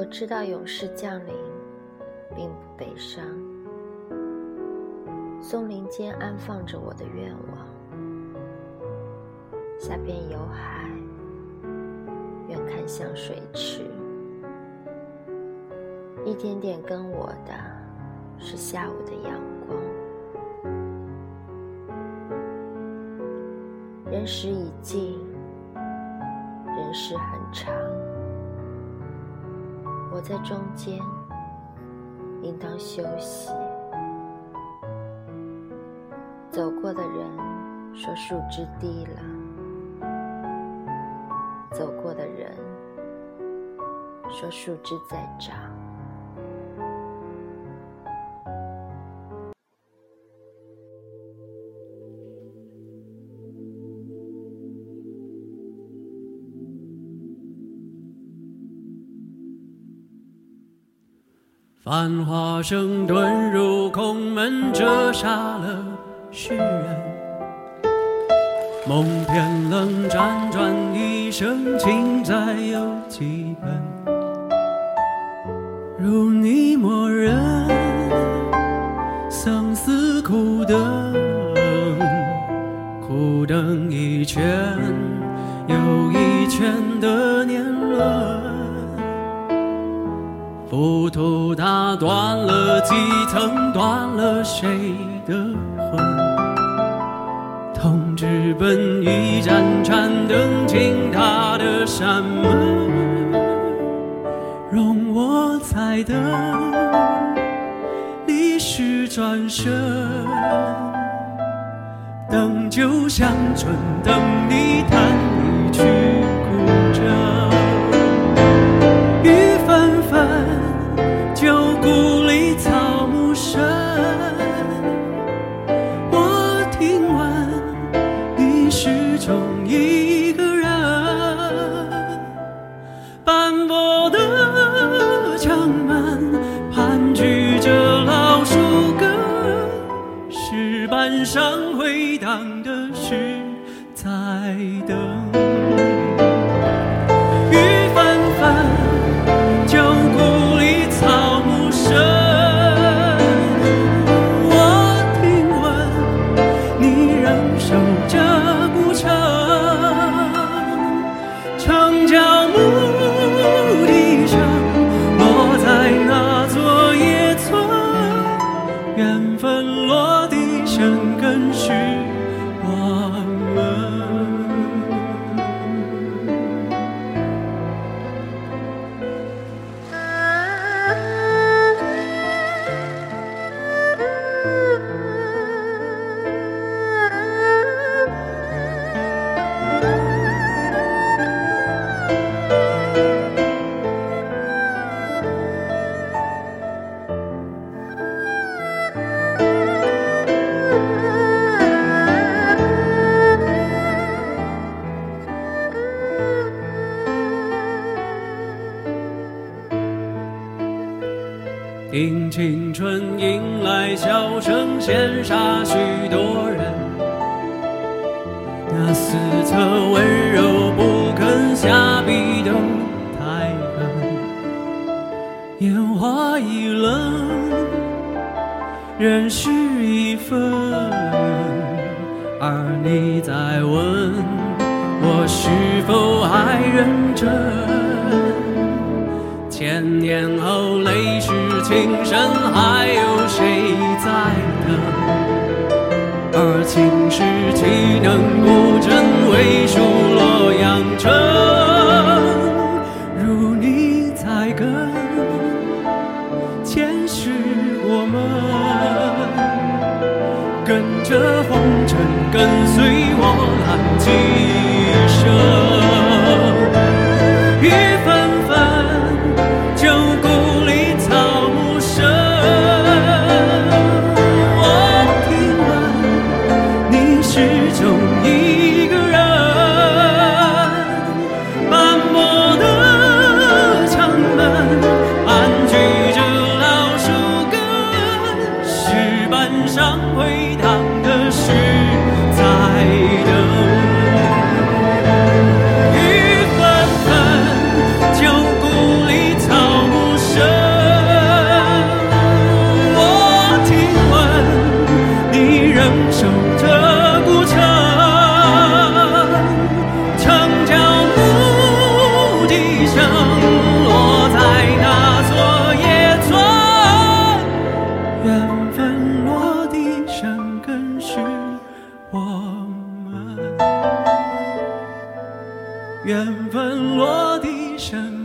我知道勇士降临并不悲伤，松林间安放着我的愿望，下边有海，远看像水池，一点点跟我的是下午的阳光。人时已尽，人世很长。我在中间，应当休息。走过的人说树枝低了，走过的人说树枝在长。繁华声遁入空门，折煞了世人。梦偏冷，辗转一生，情债有几本？如你默认，相思苦等，苦等一圈又一圈的断了几层，断了谁的魂？痛直奔一盏盏灯，倾塌的山门，容我再等，历史转身，等酒香醇，等你弹一曲始终一个人。斑驳的墙门盘踞着老树根，石板上回荡的是在等。听青春迎来笑声，羡煞许多人。那四侧温柔不肯下笔都太狠，烟花易冷，人事已分。而你在问我是否还认真？千年后，泪湿情深，还有谁在等？而青史岂能不真？为数洛阳城，如你在跟，前世我们跟着红尘，跟随我揽几始终一个人。斑驳的长门盘踞着老树根石板上回荡的是生落在那座野村，缘分落地生根是我们，缘分落地生